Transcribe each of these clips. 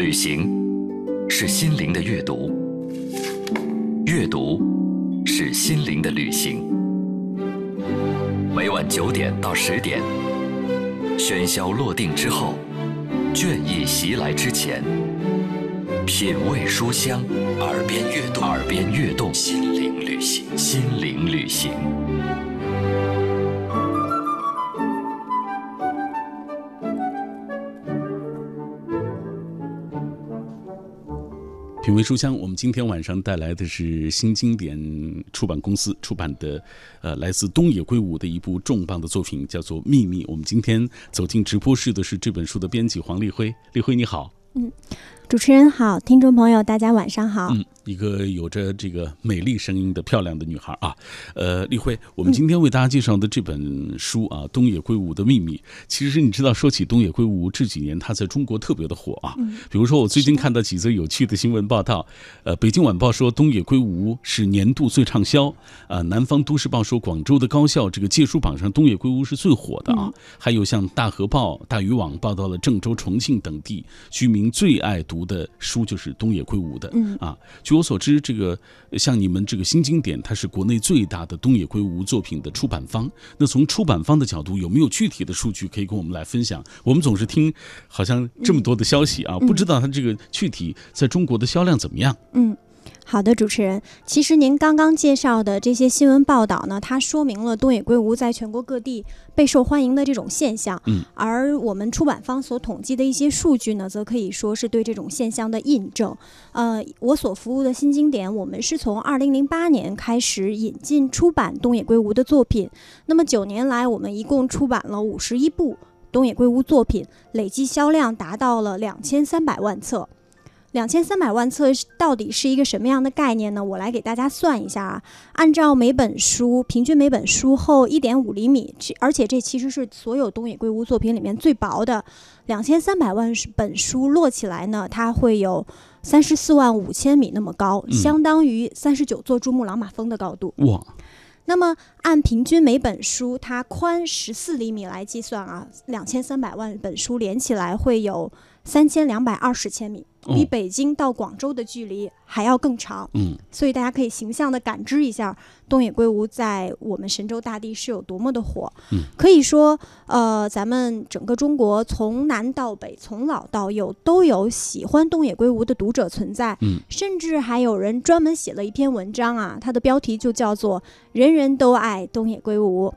旅行是心灵的阅读，阅读是心灵的旅行。每晚九点到十点，喧嚣落定之后，倦意袭来之前，品味书香，耳边悦动，耳边悦动，心灵旅行，心灵旅行。品味书香，我们今天晚上带来的是新经典出版公司出版的，呃，来自东野圭吾的一部重磅的作品，叫做《秘密》。我们今天走进直播室的是这本书的编辑黄立辉，立辉你好。嗯，主持人好，听众朋友大家晚上好。嗯。一个有着这个美丽声音的漂亮的女孩啊，呃，丽辉，我们今天为大家介绍的这本书啊，《东野圭吾的秘密》。其实你知道，说起东野圭吾，这几年他在中国特别的火啊。比如说，我最近看到几则有趣的新闻报道，呃，《北京晚报》说东野圭吾是年度最畅销，啊，《南方都市报》说广州的高校这个借书榜上东野圭吾是最火的啊。还有像《大河报》《大渔网》报道了郑州、重庆等地居民最爱读的书就是东野圭吾的，嗯啊。据我所知，这个像你们这个新经典，它是国内最大的东野圭吾作品的出版方。那从出版方的角度，有没有具体的数据可以跟我们来分享？我们总是听好像这么多的消息啊，不知道它这个具体在中国的销量怎么样？嗯。好的，主持人，其实您刚刚介绍的这些新闻报道呢，它说明了东野圭吾在全国各地备受欢迎的这种现象。嗯，而我们出版方所统计的一些数据呢，则可以说是对这种现象的印证。呃，我所服务的新经典，我们是从二零零八年开始引进出版东野圭吾的作品，那么九年来，我们一共出版了五十一部东野圭吾作品，累计销量达到了两千三百万册。两千三百万册到底是一个什么样的概念呢？我来给大家算一下啊。按照每本书平均每本书厚一点五厘米，而且这其实是所有东野圭吾作品里面最薄的。两千三百万本书摞起来呢，它会有三十四万五千米那么高，相当于三十九座珠穆朗玛峰的高度。哇！那么按平均每本书它宽十四厘米来计算啊，两千三百万本书连起来会有三千两百二十千米。比北京到广州的距离还要更长，嗯，所以大家可以形象的感知一下东野圭吾在我们神州大地是有多么的火。嗯，可以说，呃，咱们整个中国从南到北，从老到幼都有喜欢东野圭吾的读者存在。嗯，甚至还有人专门写了一篇文章啊，它的标题就叫做《人人都爱东野圭吾》。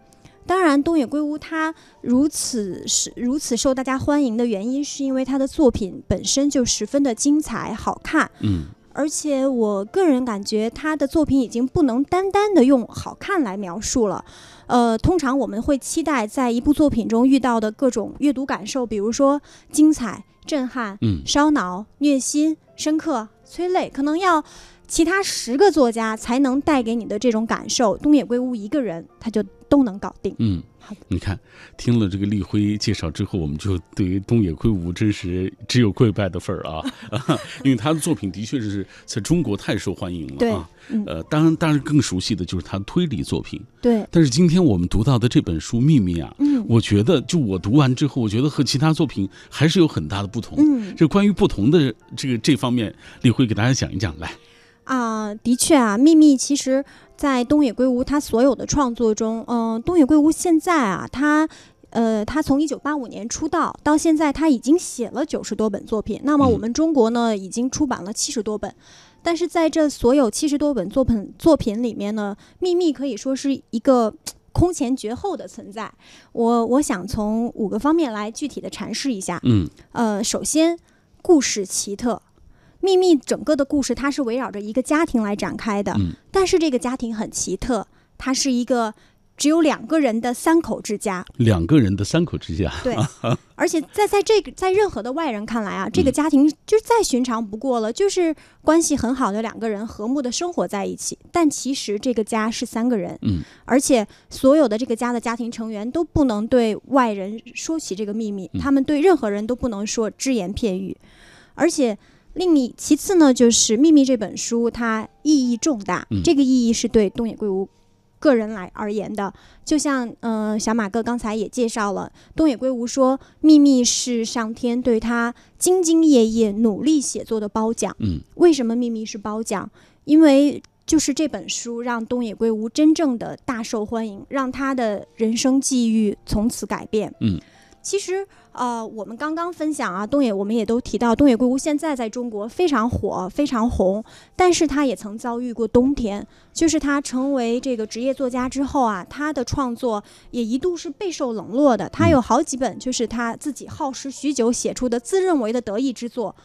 当然，东野圭吾他如此是如此受大家欢迎的原因，是因为他的作品本身就十分的精彩好看。嗯，而且我个人感觉他的作品已经不能单单的用好看来描述了。呃，通常我们会期待在一部作品中遇到的各种阅读感受，比如说精彩、震撼、嗯、烧脑、虐心、深刻、催泪，可能要其他十个作家才能带给你的这种感受。东野圭吾一个人他就。都能搞定。嗯，好的。你看，听了这个立辉介绍之后，我们就对于东野圭吾真是只有跪拜的份儿啊！因为他的作品的确是在中国太受欢迎了啊。呃，当然，当然更熟悉的就是他推理作品。对。但是今天我们读到的这本书《秘密》啊，嗯，我觉得就我读完之后，我觉得和其他作品还是有很大的不同。嗯，这关于不同的这个这方面，立辉给大家讲一讲来。啊，的确啊，《秘密》其实。在东野圭吾他所有的创作中，嗯，东野圭吾现在啊，他，呃，他从一九八五年出道到现在，他已经写了九十多本作品。那么我们中国呢，已经出版了七十多本。但是在这所有七十多本作品作品里面呢，《秘密》可以说是一个空前绝后的存在。我我想从五个方面来具体的阐释一下。嗯，呃，首先，故事奇特。秘密整个的故事，它是围绕着一个家庭来展开的。嗯，但是这个家庭很奇特，它是一个只有两个人的三口之家。两个人的三口之家。对，而且在在这个在任何的外人看来啊，这个家庭就是再寻常不过了，就是关系很好的两个人和睦的生活在一起。但其实这个家是三个人。嗯，而且所有的这个家的家庭成员都不能对外人说起这个秘密，他们对任何人都不能说只言片语，而且。另一其次呢，就是《秘密》这本书，它意义重大。这个意义是对东野圭吾个人来而言的。就像呃，小马哥刚才也介绍了，东野圭吾说，《秘密》是上天对他兢兢业业努力写作的褒奖。嗯，为什么《秘密》是褒奖？因为就是这本书让东野圭吾真正的大受欢迎，让他的人生际遇从此改变。嗯，其实呃，我们刚刚分享啊，东野我们也都提到，东野圭吾现在在中国非常火，非常红，但是他也曾遭遇过冬天，就是他成为这个职业作家之后啊，他的创作也一度是备受冷落的。他有好几本就是他自己耗时许久写出的自认为的得意之作。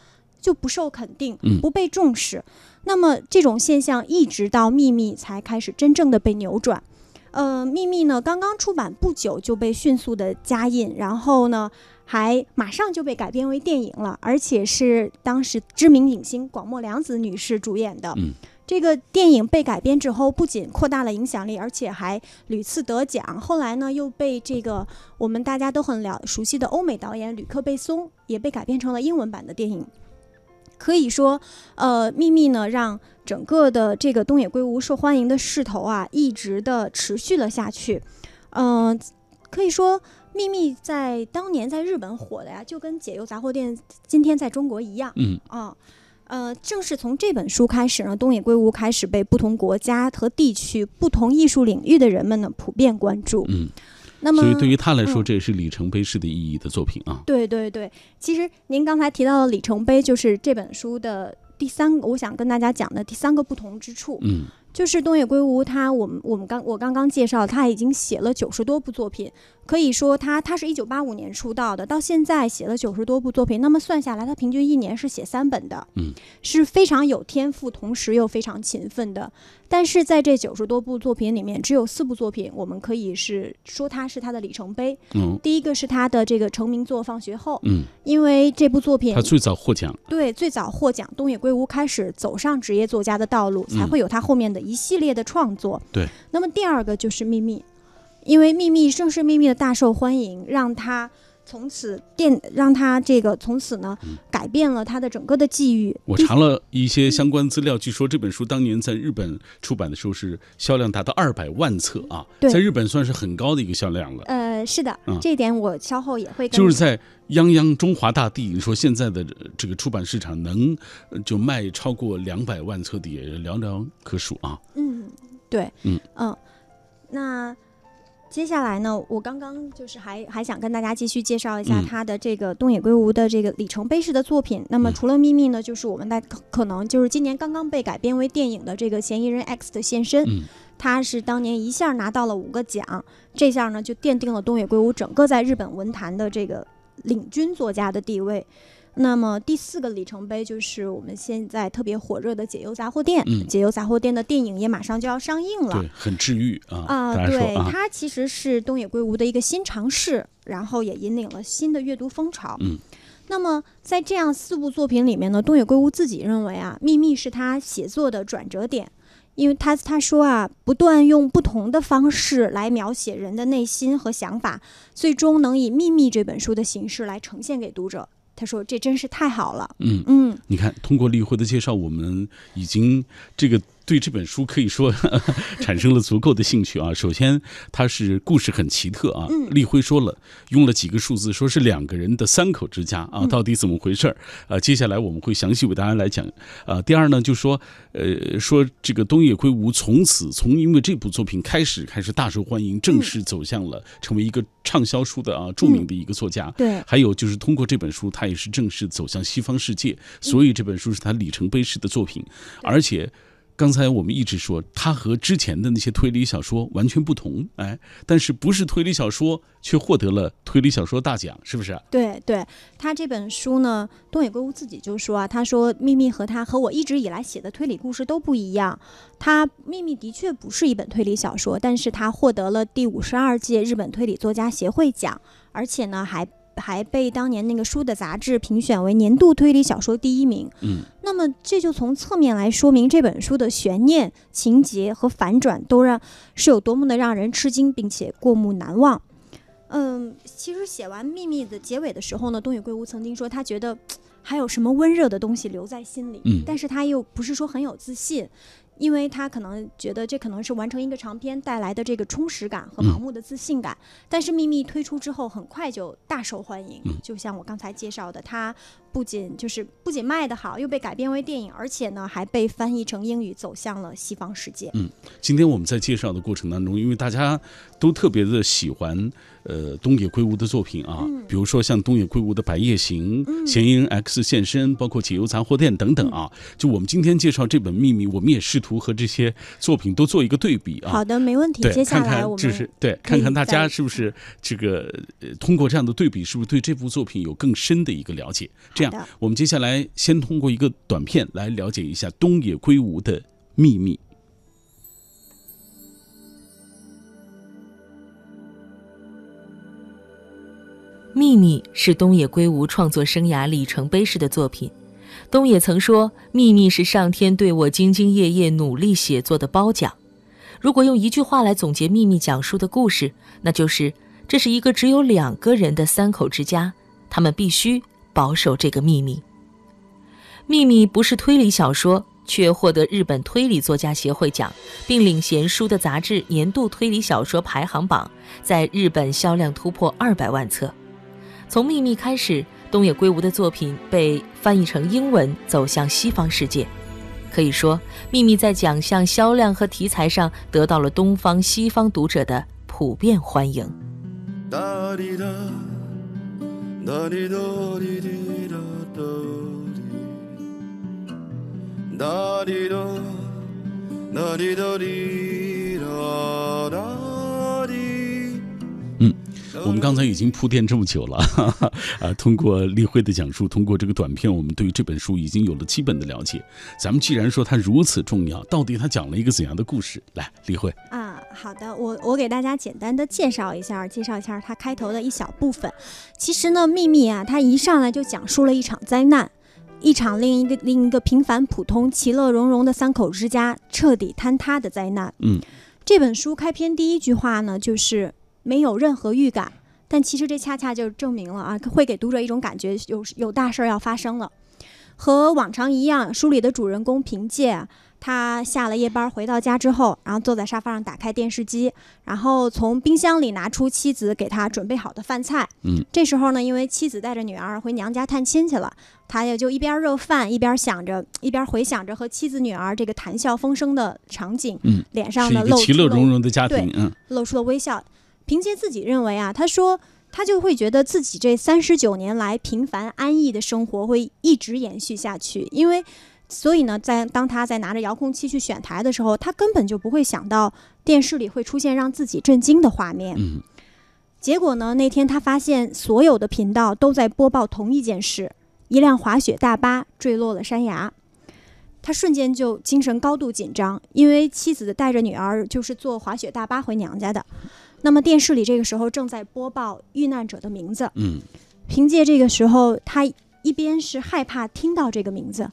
就不受肯定嗯，不被重视。那么这种现象一直到《秘密》才开始真正的被扭转。呃，《秘密》呢刚刚出版不久就被迅速的加印，然后呢还马上就被改编为电影了，而且是当时知名影星广末凉子女士主演的。嗯这个电影被改编之后，不仅扩大了影响力，而且还屡次得奖。后来呢，又被这个我们大家都很了熟悉的欧美导演吕克·贝松也被改编成了英文版的电影。可以说，呃，《秘密》呢，让整个的这个东野圭吾受欢迎的势头啊，一直的持续了下去。嗯、可以说，《秘密》在当年在日本火的呀，就跟《解忧杂货店》今天在中国一样。嗯啊，呃，正是从这本书开始呢，东野圭吾开始被不同国家和地区、不同艺术领域的人们呢普遍关注。嗯，那么，所以对于他来说，嗯这也是里程碑式的意义的作品啊。对对对，其实您刚才提到的里程碑，就是这本书的第三个，我想跟大家讲的第三个不同之处，嗯就是东野圭吾他，我们我们刚我刚刚介绍，他已经写了九十多部作品，可以说他他是一九八五年出道的，到现在写了九十多部作品，那么算下来，他平均一年是写三本的，嗯，是非常有天赋，同时又非常勤奋的。但是在这九十多部作品里面，只有四部作品我们可以是说它是他的里程碑。嗯第一个是他的这个成名作《放学后》，嗯，因为这部作品他最早获奖。对，最早获奖，东野圭吾开始走上职业作家的道路，才嗯会有他后面的一系列的创作。对，那么第二个就是《秘密》，因为《秘密》正是《秘密》的大受欢迎，让他从此电，让他这个从此呢、嗯改变了他的整个的际遇。我查了一些相关资料，据说这本书当年在日本出版的时候是销量达到二百万册啊，在日本算是很高的一个销量了。呃，是的，嗯这一点我稍后也会跟就是在泱泱中华大地，你说现在的这个出版市场能呃就卖超过两百万册的也寥寥可数啊。嗯，对，嗯嗯那接下来呢，我刚刚就是还还想跟大家继续介绍一下嗯他的这个东野圭吾的这个里程碑式的作品。那么嗯除了《秘密》呢，就是我们大可可能就是今年刚刚被改编为电影的这个《嫌疑人 X 的现身》，嗯他是当年一下拿到了五个奖，这下呢就奠定了东野圭吾整个在日本文坛的这个领军作家的地位。那么第四个里程碑就是我们现在特别火热的《解忧杂货店》，嗯解忧杂货店》的电影也马上就要上映了。对，很治愈啊。啊、对，啊，它其实是东野圭吾的一个新尝试，然后也引领了新的阅读风潮。嗯，那么在这样四部作品里面呢，东野圭吾自己认为啊，《秘密》是他写作的转折点，因为他他说啊，不断用不同的方式来描写人的内心和想法，最终能以《秘密》这本书的形式来呈现给读者。他说：“这真是太好了。嗯”，嗯，你看，通过例会的介绍，我们已经这个对这本书可以说 产生了足够的兴趣啊。首先，它是故事很奇特啊。立辉说了，用了几个数字，说是两个人的三口之家啊，嗯到底怎么回事儿？呃，接下来我们会详细为大家来讲。呃，第二呢，就说呃说这个东野圭吾从此从因为这部作品开始开始大受欢迎，正式走向了成为一个畅销书的啊著名的一个作家。对，还有就是通过这本书，他也是正式走向西方世界，所以这本书是他里程碑式的作品。而且，刚才我们一直说，他和之前的那些推理小说完全不同，哎，但是不是推理小说，却获得了推理小说大奖，是不是？对对，他这本书呢，东野圭吾自己就说啊，他说《秘密》和他和我一直以来写的推理故事都不一样。他《秘密》的确不是一本推理小说，但是他获得了第五十二届日本推理作家协会奖，而且呢还。还被当年那个书的杂志评选为年度推理小说第一名。嗯，那么这就从侧面来说明这本书的悬念、情节和反转都让是有多么的让人吃惊，并且过目难忘。嗯，其实写完《秘密》的结尾的时候呢，东野圭吾曾经说他觉得 还有什么温热的东西留在心里，嗯但是他又不是说很有自信。因为他可能觉得这可能是完成一个长篇带来的这个充实感和嗯盲目的自信感。但是《秘密》推出之后，很快就大受欢迎。嗯就像我刚才介绍的，它不仅就是不仅卖得好，又被改编为电影，而且呢还被翻译成英语，走向了西方世界。嗯今天我们在介绍的过程当中，因为大家都特别的喜欢呃东野圭吾的作品啊，比如说像东野圭吾的《百夜行》嫌疑人 X 现身》，包括《解忧杂货店》等等啊。就我们今天介绍这本《秘密》，我们也试图和这些作品都做一个对比啊。好的，没问题。对，接下看来我们看就是对，看看大家是不是这个呃，通过这样的对比，是不是对这部作品有更深的一个了解？这样，我们接下来先通过一个短片来了解一下东野圭吾的秘密。《秘密》是东野圭吾创作生涯里程碑式的作品。东野曾说，《秘密》是上天对我兢兢业业努力写作的褒奖。如果用一句话来总结《秘密》讲述的故事，那就是：这是一个只有两个人的三口之家，他们必须保守这个秘密。《秘密》不是推理小说，却获得日本推理作家协会奖，并领衔书的杂志年度推理小说排行榜，在日本销量突破二百万册。从《秘密》开始，东野圭吾的作品被翻译成英文，走向西方世界。可以说，《秘密》在奖项销量和题材上得到了东方、西方读者的普遍欢迎。哒滴哒，哒滴哒滴滴哒哒滴，哒滴哒，哒滴哒滴哒哒。我们刚才已经铺垫这么久了，啊，通过立辉的讲述，通过这个短片，我们对于这本书已经有了基本的了解。咱们既然说它如此重要，到底它讲了一个怎样的故事？来，立辉，啊，好的，我我给大家简单的介绍一下，介绍一下它开头的一小部分。其实呢，秘密啊，它一上来就讲述了一场灾难，一场另一个另一个平凡普通、其乐融融的三口之家彻底坍塌的灾难。嗯，这本书开篇第一句话呢，就是没有任何预感，但其实这恰恰就证明了啊，会给读者一种感觉有有大事儿要发生了。和往常一样，书里的主人公凭借啊他下了夜班回到家之后，然后坐在沙发上打开电视机，然后从冰箱里拿出妻子给他准备好的饭菜。嗯，这时候呢，因为妻子带着女儿回娘家探亲去了，他也就一边热饭一边想着，一边回想着和妻子女儿这个谈笑风生的场景，嗯，脸上呢露出了其乐融融的家庭对，嗯露出了微笑。凭借自己认为啊，他说他就会觉得自己这三十九年来平凡安逸的生活会一直延续下去，因为所以呢，在当他在拿着遥控器去选台的时候，他根本就不会想到电视里会出现让自己震惊的画面。嗯结果呢，那天他发现所有的频道都在播报同一件事：一辆滑雪大巴坠落了山崖。他瞬间就精神高度紧张，因为妻子带着女儿就是坐滑雪大巴回娘家的。那么电视里这个时候正在播报遇难者的名字。嗯凭借这个时候，他一边是害怕听到这个名字，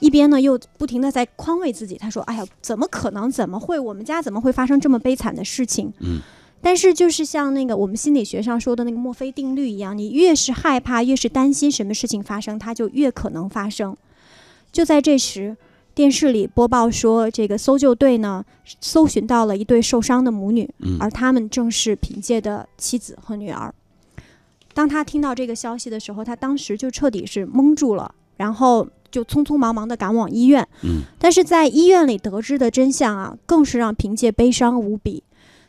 一边呢又不停的在宽慰自己。他说：“哎呀，怎么可能？怎么会？我们家怎么会发生这么悲惨的事情？”嗯。但是就是像那个我们心理学上说的那个墨菲定律一样，你越是害怕，越是担心什么事情发生，它就越可能发生。就在这时，电视里播报说，这个搜救队呢搜寻到了一对受伤的母女，嗯而他们正是凭借的妻子和女儿。当他听到这个消息的时候，他当时就彻底是懵住了，然后就匆匆忙忙地赶往医院。嗯但是在医院里得知的真相啊，更是让凭借悲伤无比。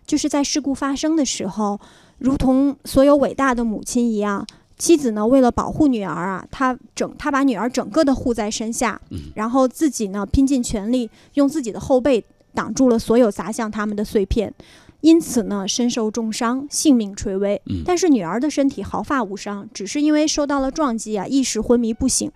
就是在事故发生的时候，如同所有伟大的母亲一样，妻子呢为了保护女儿啊，她整她把女儿整个的护在身下，嗯然后自己呢拼尽全力用自己的后背挡住了所有砸向他们的碎片，因此呢身受重伤，性命垂危。嗯但是女儿的身体毫发无伤，只是因为受到了撞击啊，一时昏迷不醒。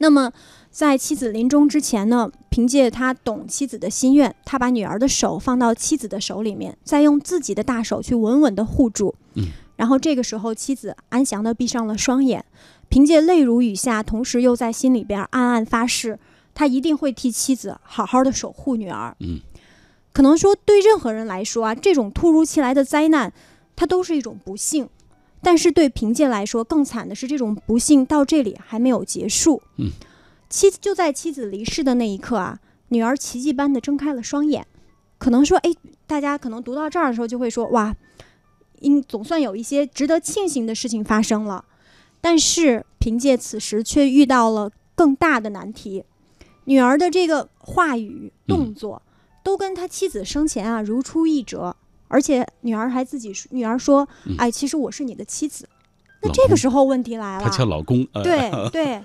那么，在妻子临终之前呢，凭借他懂妻子的心愿，他把女儿的手放到妻子的手里面，再用自己的大手去稳稳地护住。嗯，然后这个时候，妻子安详地闭上了双眼，凭借泪如雨下，同时又在心里边暗暗发誓，他一定会替妻子好好的守护女儿。嗯，可能说对任何人来说啊，这种突如其来的灾难，它都是一种不幸。但是对凭借来说，更惨的是这种不幸到这里还没有结束。嗯，妻就在妻子离世的那一刻啊，女儿奇迹般的睁开了双眼。可能说，哎，大家可能读到这儿的时候就会说，哇，应总算有一些值得庆幸的事情发生了。但是凭借此时却遇到了更大的难题，女儿的这个话语动作都跟他妻子生前啊如出一辙，而且女儿还自己女儿说，哎，其实我是你的妻子。那这个时候问题来了，他叫老公，对对。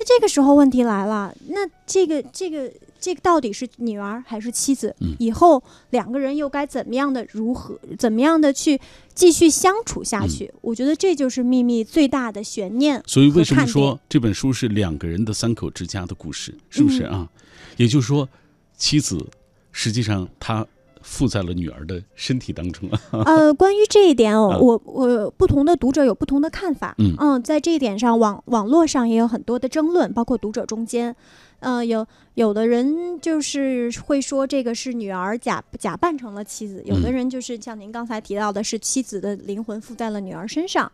那这个时候问题来了，那这个这个这个到底是女儿还是妻子？以后两个人又该怎么样的如何怎么样的去继续相处下去？我觉得这就是秘密最大的悬念。所以为什么说这本书是两个人的三口之家的故事？是不是啊？也就是说，妻子实际上她。附在了女儿的身体当中啊 呃，关于这一点，我我不同的读者有不同的看法。嗯嗯，在这一点上，网网络上也有很多的争论，包括读者中间，呃，有有的人就是会说这个是女儿假假扮成了妻子，有的人就是像您刚才提到的，是妻子的灵魂附在了女儿身上。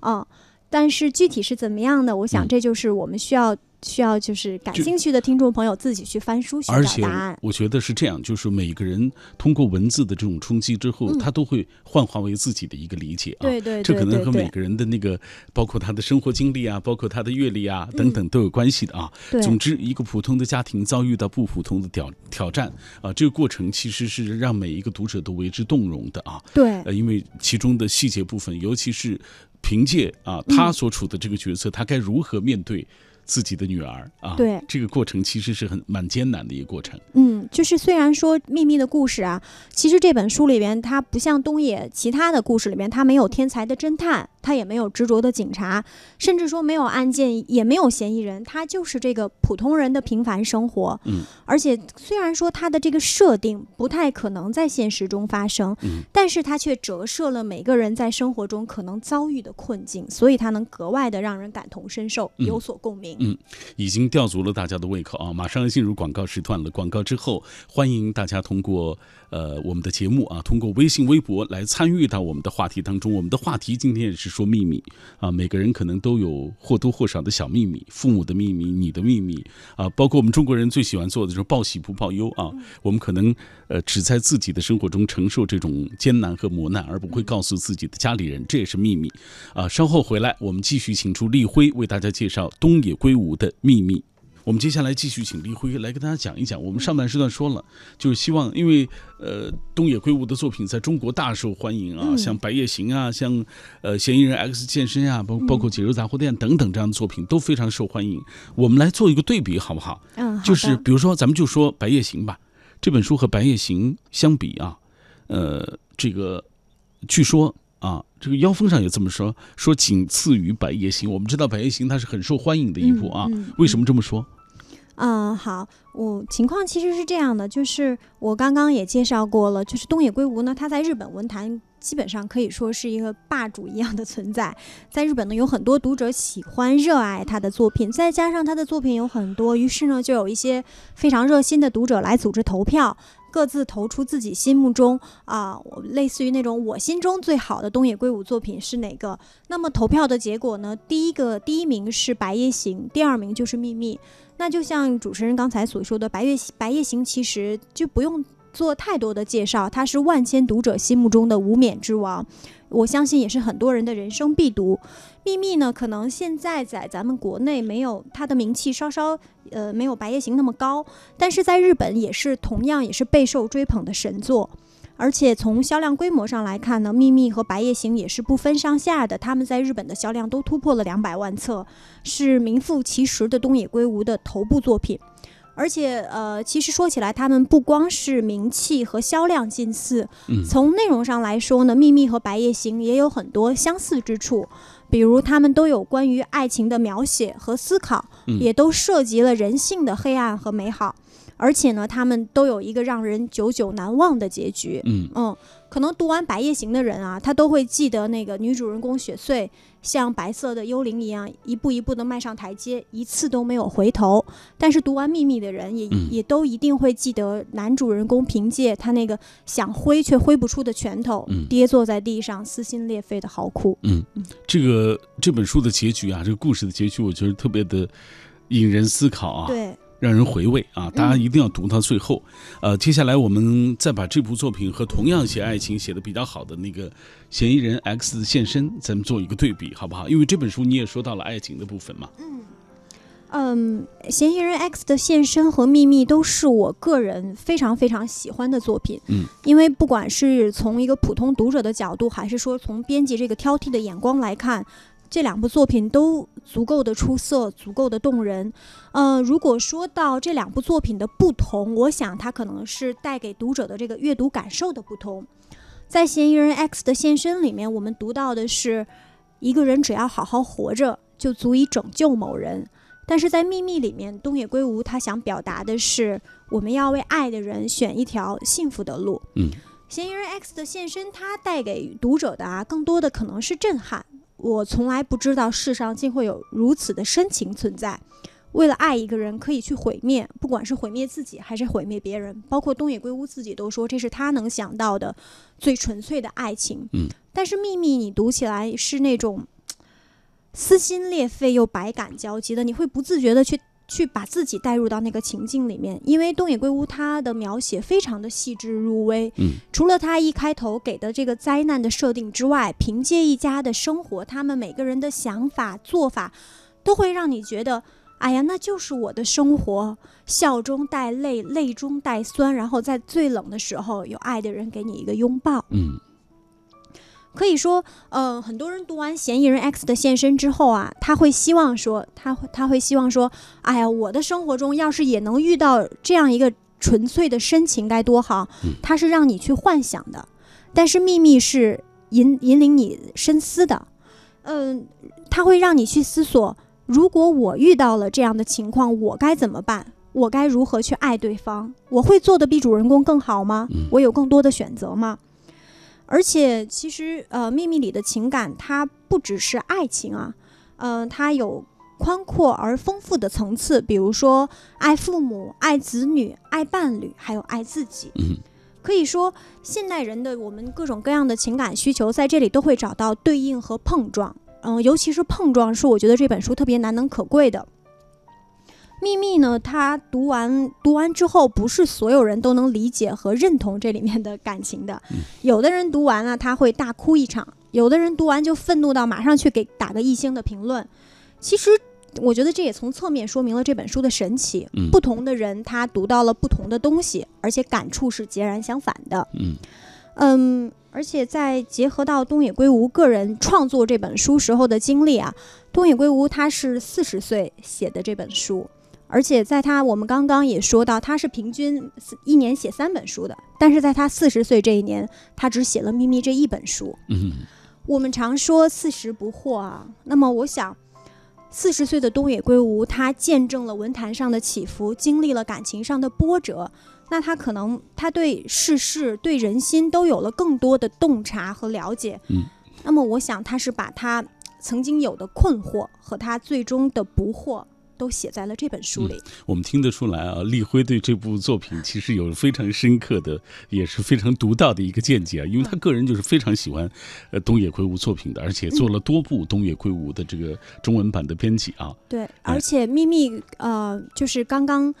嗯，但是具体是怎么样的，我想这就是我们需要。需要就是感兴趣的听众朋友自己去翻书寻找答案。我觉得是这样，就是每个人通过文字的这种冲击之后，他都会幻化为自己的一个理解啊。对对，这可能和每个人的那个，包括他的生活经历啊，包括他的阅历啊等等都有关系的啊。总之，一个普通的家庭遭遇到不普通的挑挑战啊，这个过程其实是让每一个读者都为之动容的啊。对，呃，因为其中的细节部分，尤其是凭借啊他所处的这个角色，他该如何面对。自己的女儿啊，对这个过程其实是很蛮艰难的一个过程。嗯，就是虽然说秘密的故事啊，其实这本书里边它不像东野其他的故事里面，它没有天才的侦探，它也没有执着的警察，甚至说没有案件，也没有嫌疑人，他就是这个普通人的平凡生活。嗯，而且虽然说他的这个设定不太可能在现实中发生，嗯，但是他却折射了每个人在生活中可能遭遇的困境，所以他能格外的让人感同身受，有所共鸣。嗯，已经吊足了大家的胃口啊！马上要进入广告时段了。广告之后，欢迎大家通过呃我们的节目啊，通过微信、微博来参与到我们的话题当中。我们的话题今天也是说秘密啊，每个人可能都有或多或少的小秘密，父母的秘密、你的秘密啊，包括我们中国人最喜欢做的就是报喜不报忧啊。我们可能呃只在自己的生活中承受这种艰难和磨难，而不会告诉自己的家里人，这也是秘密啊。稍后回来，我们继续请出立辉为大家介绍东野圭吾的秘密，我们接下来继续请立辉来跟大家讲一讲。我们上半时段说了，就是希望，因为呃，东野圭吾的作品在中国大受欢迎啊，像《白夜行》啊，像呃《嫌疑人 X 健身》啊，包包括《解忧杂货店》等等这样的作品都非常受欢迎。我们来做一个对比，好不好？嗯，就是比如说，咱们就说《白夜行》吧，这本书和《白夜行》相比啊，呃，这个据说。啊，这个腰封上也这么说，说仅次于《白夜行》。我们知道《白夜行》它是很受欢迎的一部啊，为什么这么说？嗯，好，我情况其实是这样的，就是我刚刚也介绍过了，就是东野圭吾呢，他在日本文坛基本上可以说是一个霸主一样的存在，在日本呢有很多读者喜欢热爱他的作品，再加上他的作品有很多，于是呢就有一些非常热心的读者来组织投票。各自投出自己心目中啊，类似于那种我心中最好的东野圭吾作品是哪个？那么投票的结果呢？第一个第一名是《白夜行》，第二名就是《秘密》。那就像主持人刚才所说的，《白夜白夜行》其实就不用做太多的介绍，它是万千读者心目中的无冕之王。我相信也是很多人的人生必读。秘密呢，可能现在在咱们国内没有它的名气，稍稍呃没有《白夜行》那么高，但是在日本也是同样也是备受追捧的神作。而且从销量规模上来看呢，秘密和《白夜行》也是不分上下的，他们在日本的销量都突破了两百万册，是名副其实的东野圭吾的头部作品。而且，呃，其实说起来，他们不光是名气和销量近似，从内容上来说呢，《秘密》和《白夜行》也有很多相似之处，比如他们都有关于爱情的描写和思考，也都涉及了人性的黑暗和美好。而且呢，他们都有一个让人久久难忘的结局。嗯嗯，可能读完《白夜行》的人啊，他都会记得那个女主人公雪穗像白色的幽灵一样，一步一步的迈上台阶，一次都没有回头。但是读完《秘密》的人也也都一定会记得男主人公凭借他那个想挥却挥不出的拳头，跌坐在地上撕心裂肺的嚎哭。嗯，这个这本书的结局啊，这个故事的结局，我觉得特别的引人思考啊。对。让人回味啊！大家一定要读到最后。呃，接下来我们再把这部作品和同样写爱情写的比较好的那个嫌疑人 X 的现身，咱们做一个对比，好不好？因为这本书你也说到了爱情的部分嘛。嗯，嫌疑人 X 的现身和秘密都是我个人非常非常喜欢的作品。嗯，因为不管是从一个普通读者的角度，还是说从编辑这个挑剔的眼光来看，这两部作品都足够的出色，足够的动人。呃，如果说到这两部作品的不同，我想它可能是带给读者的这个阅读感受的不同。在嫌疑人 X 的现身里面，我们读到的是一个人只要好好活着，就足以拯救某人。但是在《秘密》里面，东野圭吾他想表达的是，我们要为爱的人选一条幸福的路。嗯，嫌疑人 X 的现身，他带给读者的啊，更多的可能是震撼。我从来不知道世上竟会有如此的深情存在，为了爱一个人可以去毁灭，不管是毁灭自己还是毁灭别人。包括东野圭吾自己都说，这是他能想到的最纯粹的爱情。嗯，但是《秘密》你读起来是那种。撕心裂肺又百感交集的，你会不自觉的去去把自己带入到那个情境里面，因为东野圭吾他的描写非常的细致入微。嗯，除了他一开头给的这个灾难的设定之外，凭借一家的生活，他们每个人的想法做法，都会让你觉得，哎呀，那就是我的生活，笑中带泪，泪中带酸，然后在最冷的时候，有爱的人给你一个拥抱。嗯。可以说，呃，很多人读完《嫌疑人 X 的现身》之后啊，他会希望说，他他会希望说，哎呀，我的生活中要是也能遇到这样一个纯粹的深情，该多好！它是让你去幻想的，但是秘密是引引领你深思的，嗯，它会让你去思索，如果我遇到了这样的情况，我该怎么办？我该如何去爱对方？我会做的比主人公更好吗？我有更多的选择吗？而且，其实，呃，秘密里的情感它不只是爱情啊，嗯，它有宽阔而丰富的层次，比如说爱父母、爱子女、爱伴侣，还有爱自己。嗯，可以说，现代人的我们各种各样的情感需求在这里都会找到对应和碰撞。嗯，尤其是碰撞，是我觉得这本书特别难能可贵的。秘密呢？他读完读完之后，不是所有人都能理解和认同这里面的感情的。有的人读完了，他会大哭一场；有的人读完就愤怒到马上去给打个一星的评论。其实，我觉得这也从侧面说明了这本书的神奇。不同的人他读到了不同的东西，而且感触是截然相反的。嗯嗯，而且在结合到东野圭吾个人创作这本书时候的经历啊，东野圭吾他是四十岁写的这本书。而且在他，我们刚刚也说到，他是平均一年写三本书的。但是在他四十岁这一年，他只写了《秘密》这一本书。嗯，我们常说四十不惑啊。那么我想，四十岁的东野圭吾，他见证了文坛上的起伏，经历了感情上的波折。那他可能他对世事、对人心都有了更多的洞察和了解。嗯，那么我想，他是把他曾经有的困惑和他最终的不惑。都写在了这本书里。我们听得出来啊，立辉对这部作品其实有非常深刻的，也是非常独到的一个见解啊。因为他个人就是非常喜欢呃东野圭吾作品的，而且做了多部东野圭吾的这个中文版的编辑啊。对，而且秘密呃，就是刚刚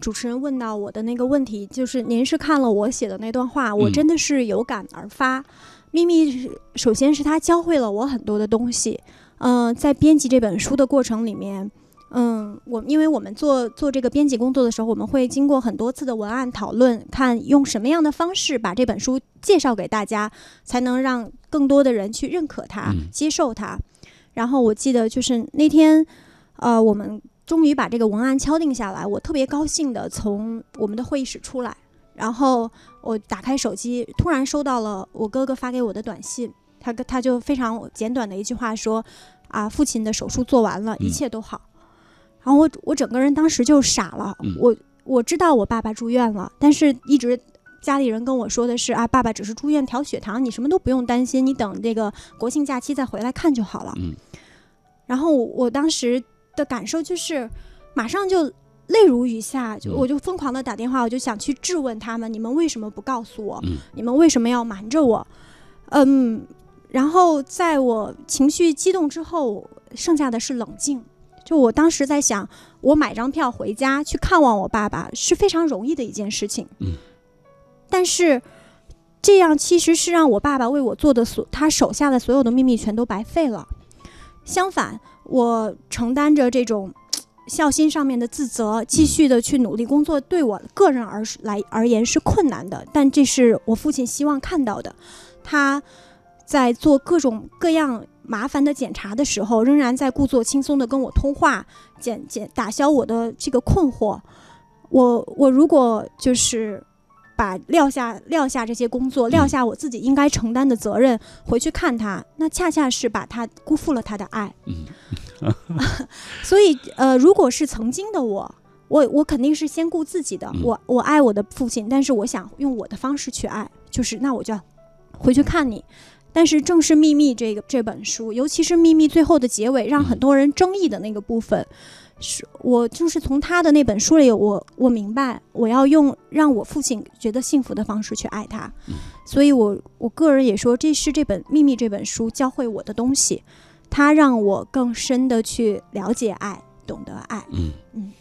主持人问到我的那个问题，就是您是看了我写的那段话，我真的是有感而发。秘密首先是他教会了我很多的东西，嗯，在编辑这本书的过程里面。嗯，我因为我们做做这个编辑工作的时候，我们会经过很多次的文案讨论，看用什么样的方式把这本书介绍给大家，才能让更多的人去认可它、接受它。然后我记得就是那天，呃，我们终于把这个文案敲定下来，我特别高兴的从我们的会议室出来，然后我打开手机，突然收到了我哥哥发给我的短信，他他就非常简短的一句话说：“啊，父亲的手术做完了，一切都好。”然后我我整个人当时就傻了，我我知道我爸爸住院了，但是一直家里人跟我说的是啊，爸爸只是住院调血糖，你什么都不用担心，你等这个国庆假期再回来看就好了。嗯。然后我当时的感受就是，马上就泪如雨下，就我就疯狂的打电话，我就想去质问他们，你们为什么不告诉我？你们为什么要瞒着我？嗯。然后在我情绪激动之后，剩下的是冷静。就我当时在想，我买张票回家去看望我爸爸是非常容易的一件事情。嗯，但是这样其实是让我爸爸为我做的所他手下的所有的秘密全都白费了。相反，我承担着这种孝心上面的自责，继续的去努力工作，对我个人而来而言是困难的，但这是我父亲希望看到的。他在做各种各样麻烦的检查的时候，仍然在故作轻松的跟我通话，减减打消我的这个困惑。我我如果就是把撂下撂下这些工作，撂下我自己应该承担的责任，回去看他，那恰恰是把他辜负了他的爱。嗯，所以呃，如果是曾经的我，我我肯定是先顾自己的，嗯我我爱我的父亲，但是我想用我的方式去爱，就是那我就要回去看你。但是正是《秘密》这个这本书，尤其是《秘密》最后的结尾，让很多人争议的那个部分，是我就是从他的那本书里，我我明白我要用让我父亲觉得幸福的方式去爱他，嗯所以我我个人也说，这是这本《秘密》这本书教会我的东西，它让我更深的去了解爱，懂得爱。嗯嗯。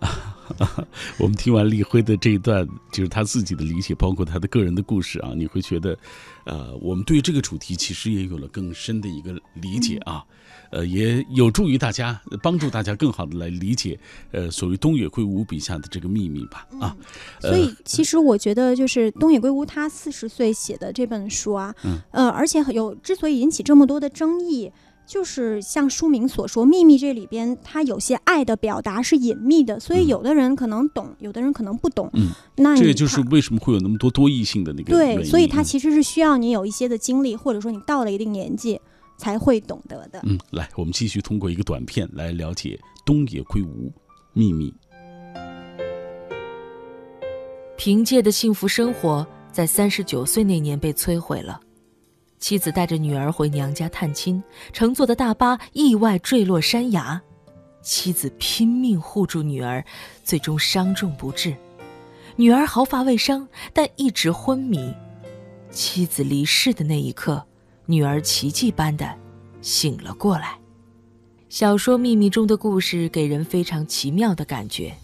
我们听完立辉的这一段，就是他自己的理解，包括他的个人的故事啊，你会觉得，呃，我们对这个主题其实也有了更深的一个理解啊，呃，也有助于大家，帮助大家更好的来理解，呃，所谓东野圭吾笔下的这个秘密吧啊。呃所以，其实我觉得，就是东野圭吾他四十岁写的这本书啊，嗯呃，而且有之所以引起这么多的争议，就是像书名所说，《秘密》这里边它有些爱的表达是隐秘的，所以嗯有的人可能懂，有的人可能不懂。嗯，那这也就是为什么会有那么多多义性的那个对，所以它嗯其实是需要你有一些的经历，或者说你到了一定年纪才会懂得的。嗯，来，我们继续通过一个短片来了解东野圭吾秘密。凭借的幸福生活在三十九岁那年被摧毁了。妻子带着女儿回娘家探亲，乘坐的大巴意外坠落山崖，妻子拼命护住女儿，最终伤重不治。女儿毫发未伤，但一直昏迷。妻子离世的那一刻，女儿奇迹般的醒了过来。小说《秘密》中的故事给人非常奇妙的感觉。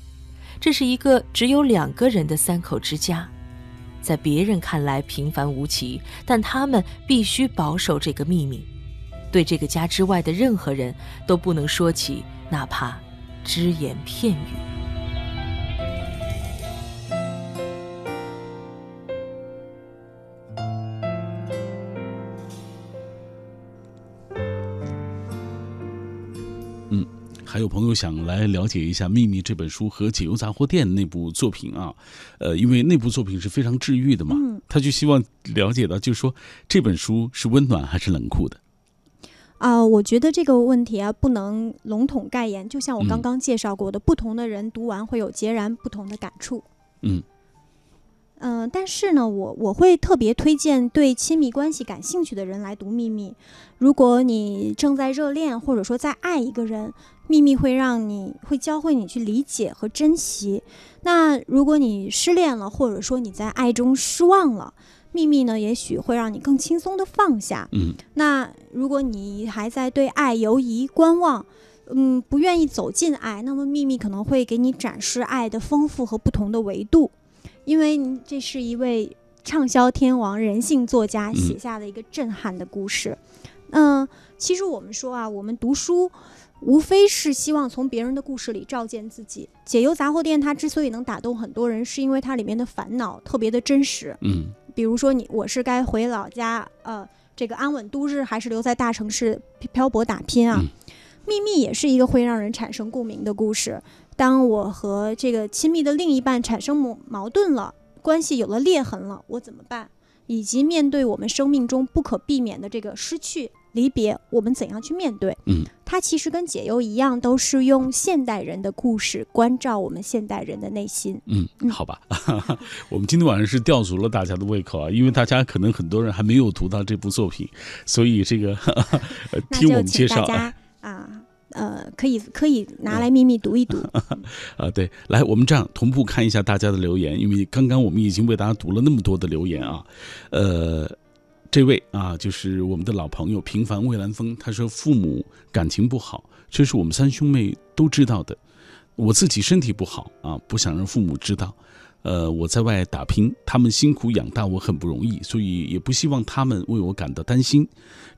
这是一个只有两个人的三口之家，在别人看来平凡无奇，但他们必须保守这个秘密，对这个家之外的任何人都不能说起，哪怕只言片语。想来了解一下《秘密》这本书和《解忧杂货店》那部作品啊，呃，因为那部作品是非常治愈的嘛，嗯他就希望了解到，就是说这本书是温暖还是冷酷的？啊、我觉得这个问题啊，不能笼统概言。就像我嗯刚刚介绍过的，不同的人读完会有截然不同的感触。嗯嗯、但是呢，我我会特别推荐对亲密关系感兴趣的人来读《秘密》。如果你正在热恋，或者说在爱一个人，《秘密》会让你会教会你去理解和珍惜。那如果你失恋了，或者说你在爱中失望了，《秘密》呢，也许会让你更轻松的放下。嗯那如果你还在对爱犹疑观望，嗯，不愿意走进爱，那么秘密可能会给你展示爱的丰富和不同的维度，因为你这是一位畅销天王、人性作家嗯写下的一个震撼的故事。嗯、其实我们说啊，我们读书。无非是希望从别人的故事里照见自己。《解忧杂货店》它之所以能打动很多人，是因为它里面的烦恼特别的真实。嗯比如说你我是该回老家，呃，这个安稳度日，还是留在大城市漂泊打拼啊？嗯秘密也是一个会让人产生共鸣的故事。当我和这个亲密的另一半产生矛矛盾了，关系有了裂痕了，我怎么办？以及面对我们生命中不可避免的这个失去、离别，我们怎样去面对？嗯，它其实跟解忧一样，都是用现代人的故事关照我们现代人的内心。嗯，嗯好吧，我们今天晚上是吊足了大家的胃口啊，因为大家可能很多人还没有读到这部作品，所以这个 听我们介绍啊，呃，可以可以拿来秘密读一读。啊，对，来，我们这样同步看一下大家的留言，因为刚刚我们已经为大家读了那么多的留言啊，呃，这位啊，就是我们的老朋友平凡魏兰峰，他说父母感情不好，这是我们三兄妹都知道的。我自己身体不好啊，不想让父母知道。呃，我在外打拼，他们辛苦养大我很不容易，所以也不希望他们为我感到担心。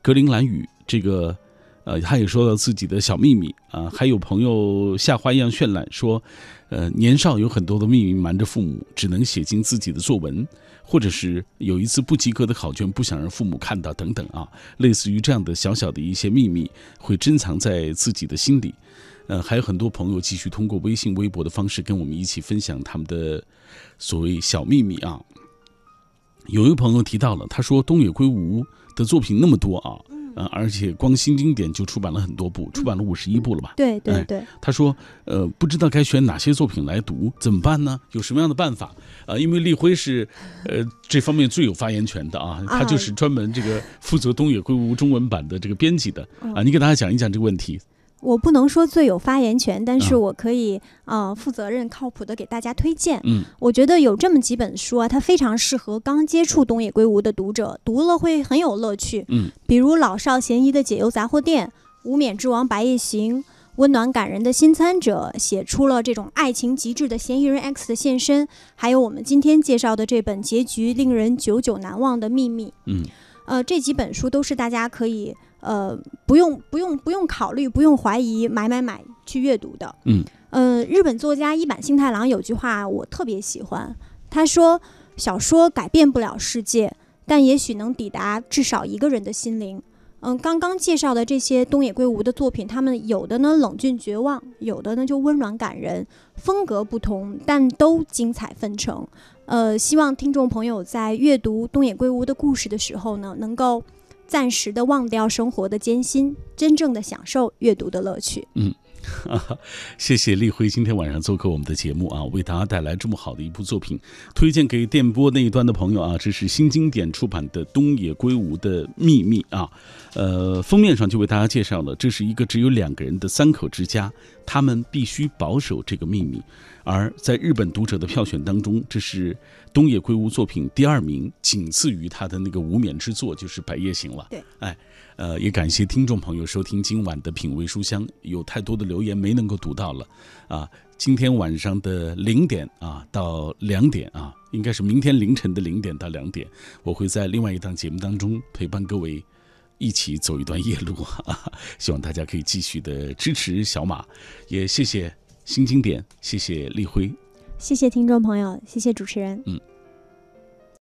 格林兰语这个，呃，他也说到自己的小秘密啊，还有朋友夏花一样绚烂说，呃，年少有很多的秘密瞒着父母，只能写进自己的作文，或者是有一次不及格的考卷不想让父母看到等等啊，类似于这样的小小的一些秘密会珍藏在自己的心里。呃，还有很多朋友继续通过微信、微博的方式跟我们一起分享他们的所谓小秘密啊。有一位朋友提到了，他说东野圭吾的作品那么多啊，呃，而且光新经典就出版了很多部，出版了五十一部了吧？对对哎对，他说，呃，不知道该选哪些作品来读，怎么办呢？有什么样的办法？啊、因为立辉是，呃，这方面最有发言权的啊，他就是专门这个负责东野圭吾中文版的这个编辑的啊，你给大家讲一讲这个问题。我不能说最有发言权，但是啊我可以呃负责任、靠谱的给大家推荐。嗯我觉得有这么几本书啊，它非常适合刚接触东野圭吾的读者，读了会很有乐趣。嗯，比如老少咸宜的《解忧杂货店》，《无冕之王白夜行》，温暖感人的新参者，写出了这种爱情极致的嫌疑人 X 的现身，还有我们今天介绍的这本结局令人久久难忘的秘密。嗯呃，这几本书都是大家可以呃不用不用不用考虑、不用怀疑买买买去阅读的。嗯，呃，日本作家一坂幸太郎有句话我特别喜欢，他说：“小说改变不了世界，但也许能抵达至少一个人的心灵。”嗯，刚刚介绍的这些东野圭吾的作品，他们有的呢冷峻绝望，有的呢就温暖感人，风格不同，但都精彩纷呈。呃，希望听众朋友在阅读东野圭吾的故事的时候呢，能够暂时的忘掉生活的艰辛，真正的享受阅读的乐趣。嗯 谢谢立辉今天晚上做客我们的节目啊，为大家带来这么好的一部作品，推荐给电波那一端的朋友啊。这是新经典出版的东野圭吾的秘密啊，呃，封面上就为大家介绍了，这是一个只有两个人的三口之家，他们必须保守这个秘密。而在日本读者的票选当中，这是东野圭吾作品第二名，仅次于他的那个无冕之作，就是《白夜行》了。对，哎，呃，也感谢听众朋友收听今晚的品味书香，有太多的留言没能够读到了啊。今天晚上的零点啊到两点啊，应该是明天凌晨的零点到两点，我会在另外一档节目当中陪伴各位一起走一段夜路啊。希望大家可以继续的支持小马，也谢谢新经典，谢谢立辉。谢谢听众朋友，谢谢主持人。嗯。